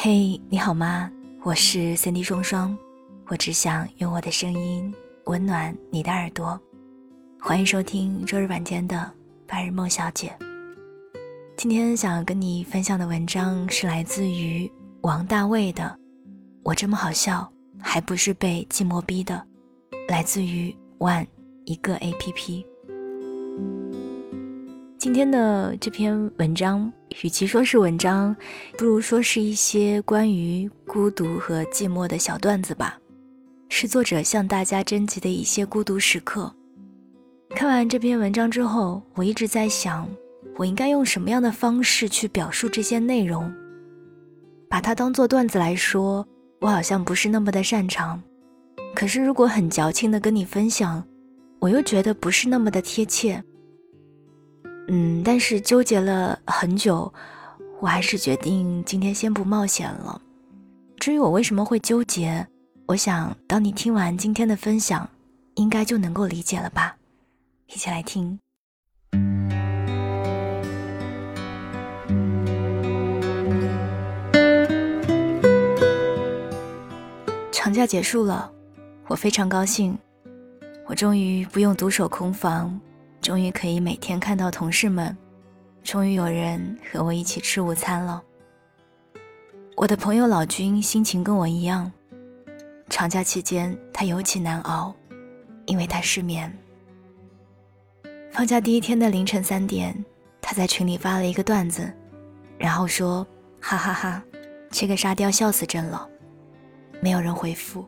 嘿，你好吗？我是三 D 双双，我只想用我的声音温暖你的耳朵。欢迎收听周日晚间的白日梦小姐。今天想要跟你分享的文章是来自于王大卫的《我这么好笑，还不是被寂寞逼的》，来自于 One 一个 A P P。今天的这篇文章，与其说是文章，不如说是一些关于孤独和寂寞的小段子吧，是作者向大家征集的一些孤独时刻。看完这篇文章之后，我一直在想，我应该用什么样的方式去表述这些内容？把它当做段子来说，我好像不是那么的擅长；可是如果很矫情的跟你分享，我又觉得不是那么的贴切。嗯，但是纠结了很久，我还是决定今天先不冒险了。至于我为什么会纠结，我想当你听完今天的分享，应该就能够理解了吧。一起来听。长假结束了，我非常高兴，我终于不用独守空房。终于可以每天看到同事们，终于有人和我一起吃午餐了。我的朋友老君心情跟我一样，长假期间他尤其难熬，因为他失眠。放假第一天的凌晨三点，他在群里发了一个段子，然后说：“哈哈哈，这个沙雕笑死朕了。”没有人回复。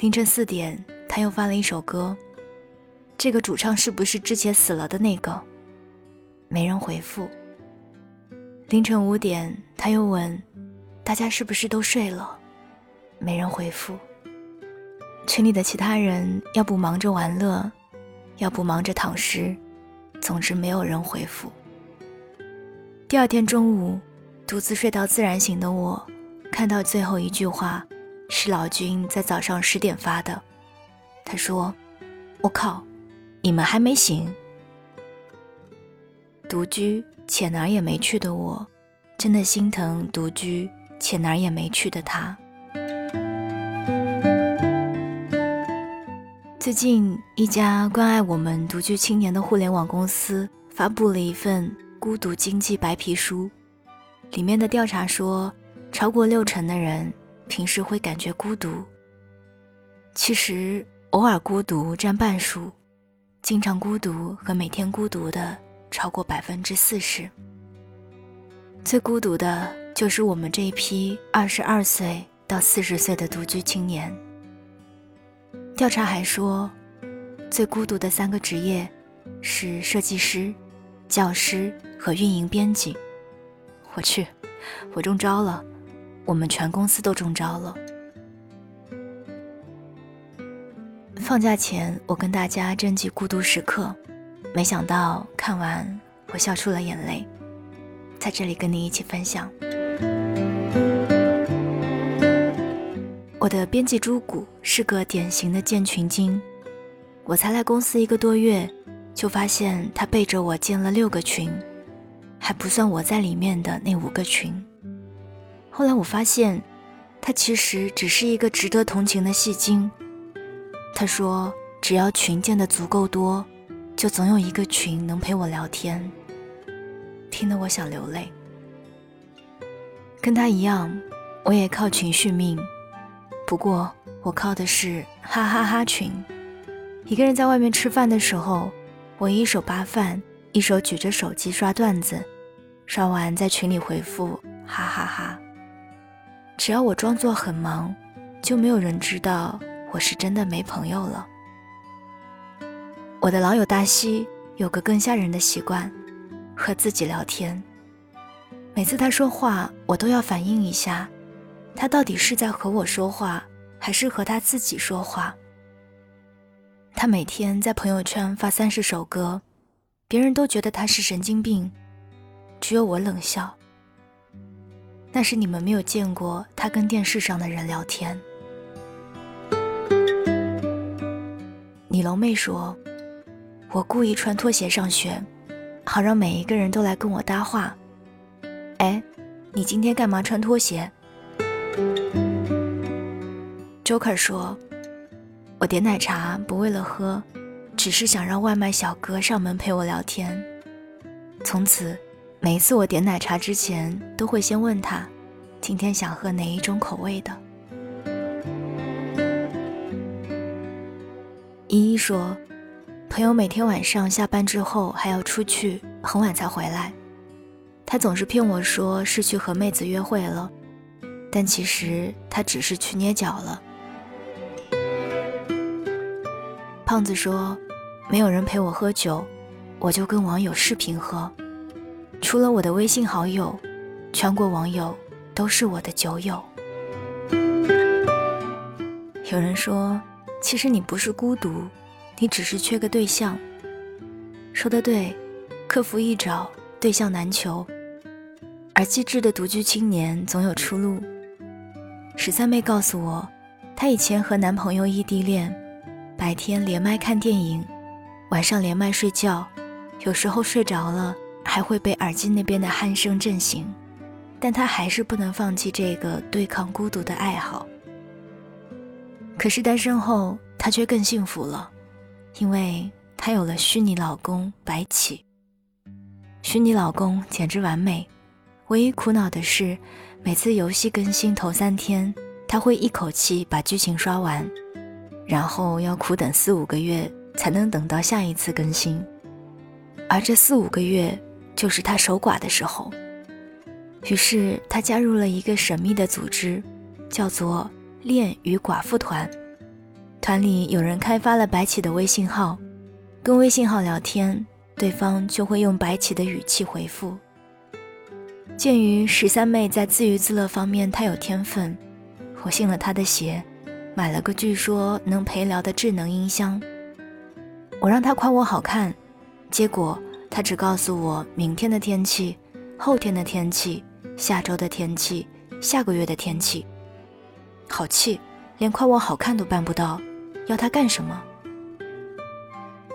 凌晨四点，他又发了一首歌。这个主唱是不是之前死了的那个？没人回复。凌晨五点，他又问：“大家是不是都睡了？”没人回复。群里的其他人要不忙着玩乐，要不忙着躺尸，总之没有人回复。第二天中午，独自睡到自然醒的我，看到最后一句话，是老君在早上十点发的。他说：“我靠。”你们还没醒？独居且哪儿也没去的我，真的心疼独居且哪儿也没去的他。最近，一家关爱我们独居青年的互联网公司发布了一份孤独经济白皮书，里面的调查说，超过六成的人平时会感觉孤独。其实，偶尔孤独占半数。经常孤独和每天孤独的超过百分之四十。最孤独的就是我们这一批二十二岁到四十岁的独居青年。调查还说，最孤独的三个职业是设计师、教师和运营编辑。我去，我中招了，我们全公司都中招了。放假前，我跟大家征集孤独时刻，没想到看完我笑出了眼泪，在这里跟你一起分享。我的编辑朱古是个典型的建群精，我才来公司一个多月，就发现他背着我建了六个群，还不算我在里面的那五个群。后来我发现，他其实只是一个值得同情的戏精。他说：“只要群建的足够多，就总有一个群能陪我聊天。”听得我想流泪。跟他一样，我也靠群续命，不过我靠的是哈哈哈群。一个人在外面吃饭的时候，我一手扒饭，一手举着手机刷段子，刷完在群里回复哈哈哈。只要我装作很忙，就没有人知道。我是真的没朋友了。我的老友大西有个更吓人的习惯，和自己聊天。每次他说话，我都要反应一下，他到底是在和我说话，还是和他自己说话。他每天在朋友圈发三十首歌，别人都觉得他是神经病，只有我冷笑。那是你们没有见过他跟电视上的人聊天。李龙妹说：“我故意穿拖鞋上学，好让每一个人都来跟我搭话。”哎，你今天干嘛穿拖鞋？”Joker 说：“我点奶茶不为了喝，只是想让外卖小哥上门陪我聊天。从此，每一次我点奶茶之前，都会先问他，今天想喝哪一种口味的。”依依说：“朋友每天晚上下班之后还要出去，很晚才回来。他总是骗我说是去和妹子约会了，但其实他只是去捏脚了。”胖子说：“没有人陪我喝酒，我就跟网友视频喝。除了我的微信好友，全国网友都是我的酒友。”有人说。其实你不是孤独，你只是缺个对象。说的对，克服一找，对象难求。而机智的独居青年总有出路。十三妹告诉我，她以前和男朋友异地恋，白天连麦看电影，晚上连麦睡觉，有时候睡着了还会被耳机那边的鼾声震醒，但她还是不能放弃这个对抗孤独的爱好。可是单身后，她却更幸福了，因为她有了虚拟老公白起。虚拟老公简直完美，唯一苦恼的是，每次游戏更新头三天，他会一口气把剧情刷完，然后要苦等四五个月才能等到下一次更新，而这四五个月就是他守寡的时候。于是他加入了一个神秘的组织，叫做。恋与寡妇团，团里有人开发了白起的微信号，跟微信号聊天，对方就会用白起的语气回复。鉴于十三妹在自娱自乐方面太有天分，我信了她的邪，买了个据说能陪聊的智能音箱。我让她夸我好看，结果她只告诉我明天的天气、后天的天气、下周的天气、下个月的天气。好气，连夸我好看都办不到，要他干什么？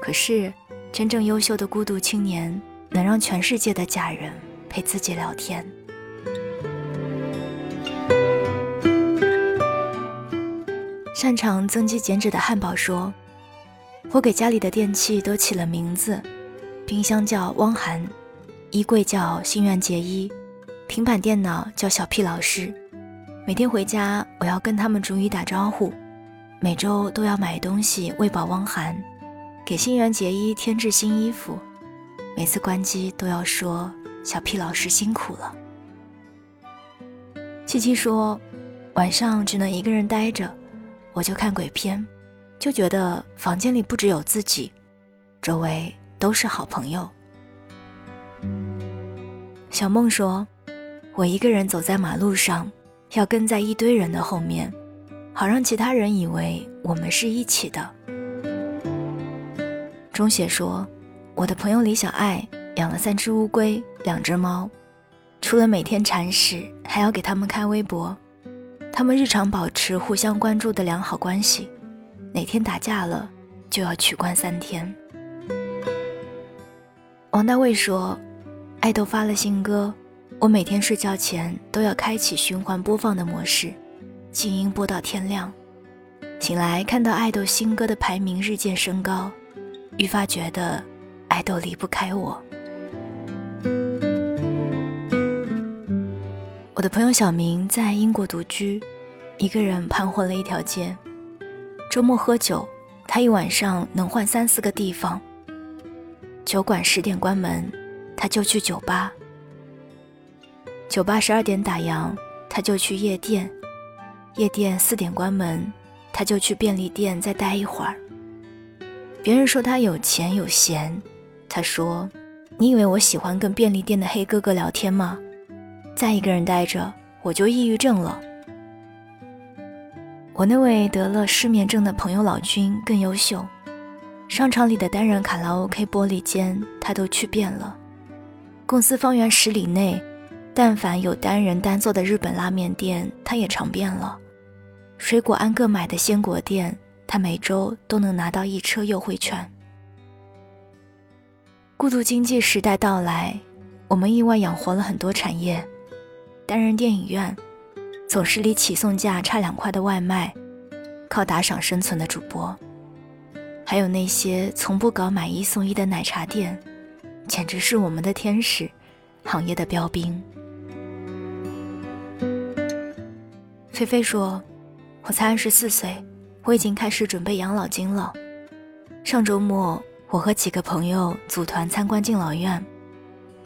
可是，真正优秀的孤独青年能让全世界的假人陪自己聊天。擅长增肌减脂的汉堡说：“我给家里的电器都起了名字，冰箱叫汪涵，衣柜叫心愿结衣，平板电脑叫小屁老师。”每天回家，我要跟他们逐一打招呼，每周都要买东西喂饱汪涵，给新垣结衣添置新衣服，每次关机都要说小屁老师辛苦了。七七说，晚上只能一个人待着，我就看鬼片，就觉得房间里不只有自己，周围都是好朋友。小梦说，我一个人走在马路上。要跟在一堆人的后面，好让其他人以为我们是一起的。钟雪说：“我的朋友李小爱养了三只乌龟，两只猫，除了每天铲屎，还要给他们开微博。他们日常保持互相关注的良好关系，哪天打架了，就要取关三天。”王大卫说：“爱豆发了新歌。”我每天睡觉前都要开启循环播放的模式，静音播到天亮。醒来看到爱豆新歌的排名日渐升高，愈发觉得爱豆离不开我。我的朋友小明在英国独居，一个人盘活了一条街。周末喝酒，他一晚上能换三四个地方。酒馆十点关门，他就去酒吧。酒吧十二点打烊，他就去夜店；夜店四点关门，他就去便利店再待一会儿。别人说他有钱有闲，他说：“你以为我喜欢跟便利店的黑哥哥聊天吗？再一个人待着，我就抑郁症了。”我那位得了失眠症的朋友老君更优秀，商场里的单人卡拉 OK 玻璃间他都去遍了，公司方圆十里内。但凡有单人单做的日本拉面店，他也尝遍了；水果按个买的鲜果店，他每周都能拿到一车优惠券。孤独经济时代到来，我们意外养活了很多产业，单人电影院，总是离起送价差两块的外卖，靠打赏生存的主播，还有那些从不搞买一送一的奶茶店，简直是我们的天使，行业的标兵。菲菲说：“我才二十四岁，我已经开始准备养老金了。上周末，我和几个朋友组团参观敬老院，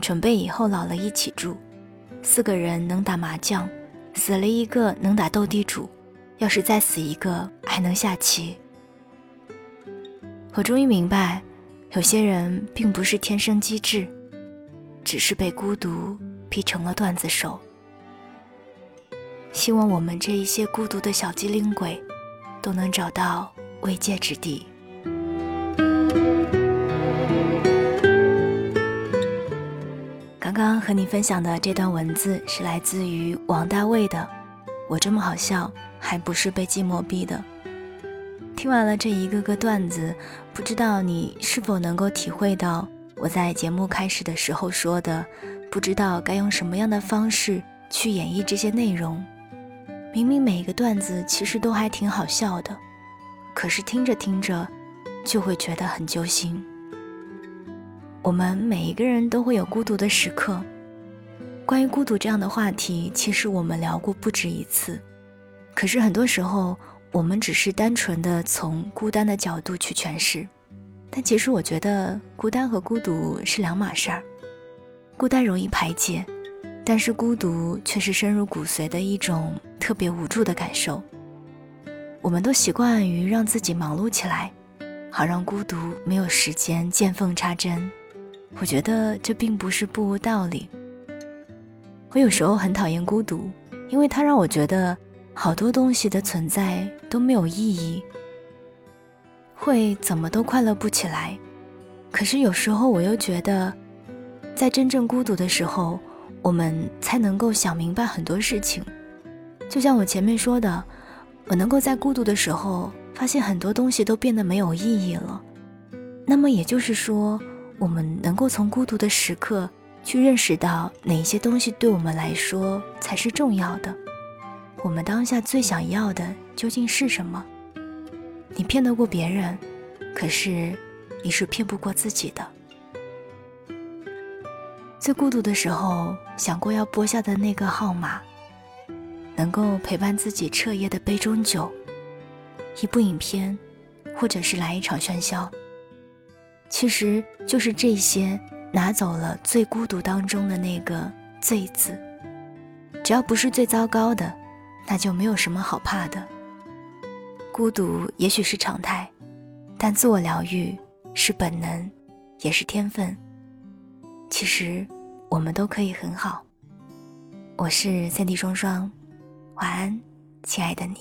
准备以后老了一起住。四个人能打麻将，死了一个能打斗地主，要是再死一个还能下棋。我终于明白，有些人并不是天生机智，只是被孤独逼成了段子手。”希望我们这一些孤独的小机灵鬼，都能找到慰藉之地。刚刚和你分享的这段文字是来自于王大卫的。我这么好笑，还不是被寂寞逼的。听完了这一个个段子，不知道你是否能够体会到我在节目开始的时候说的，不知道该用什么样的方式去演绎这些内容。明明每一个段子其实都还挺好笑的，可是听着听着，就会觉得很揪心。我们每一个人都会有孤独的时刻，关于孤独这样的话题，其实我们聊过不止一次。可是很多时候，我们只是单纯的从孤单的角度去诠释，但其实我觉得孤单和孤独是两码事儿。孤单容易排解。但是孤独却是深入骨髓的一种特别无助的感受。我们都习惯于让自己忙碌起来，好让孤独没有时间见缝插针。我觉得这并不是不无道理。我有时候很讨厌孤独，因为它让我觉得好多东西的存在都没有意义，会怎么都快乐不起来。可是有时候我又觉得，在真正孤独的时候。我们才能够想明白很多事情，就像我前面说的，我能够在孤独的时候发现很多东西都变得没有意义了。那么也就是说，我们能够从孤独的时刻去认识到哪些东西对我们来说才是重要的。我们当下最想要的究竟是什么？你骗得过别人，可是你是骗不过自己的。最孤独的时候，想过要拨下的那个号码，能够陪伴自己彻夜的杯中酒，一部影片，或者是来一场喧嚣。其实就是这些拿走了最孤独当中的那个“最”字。只要不是最糟糕的，那就没有什么好怕的。孤独也许是常态，但自我疗愈是本能，也是天分。其实。我们都可以很好。我是三 D 双双，晚安，亲爱的你。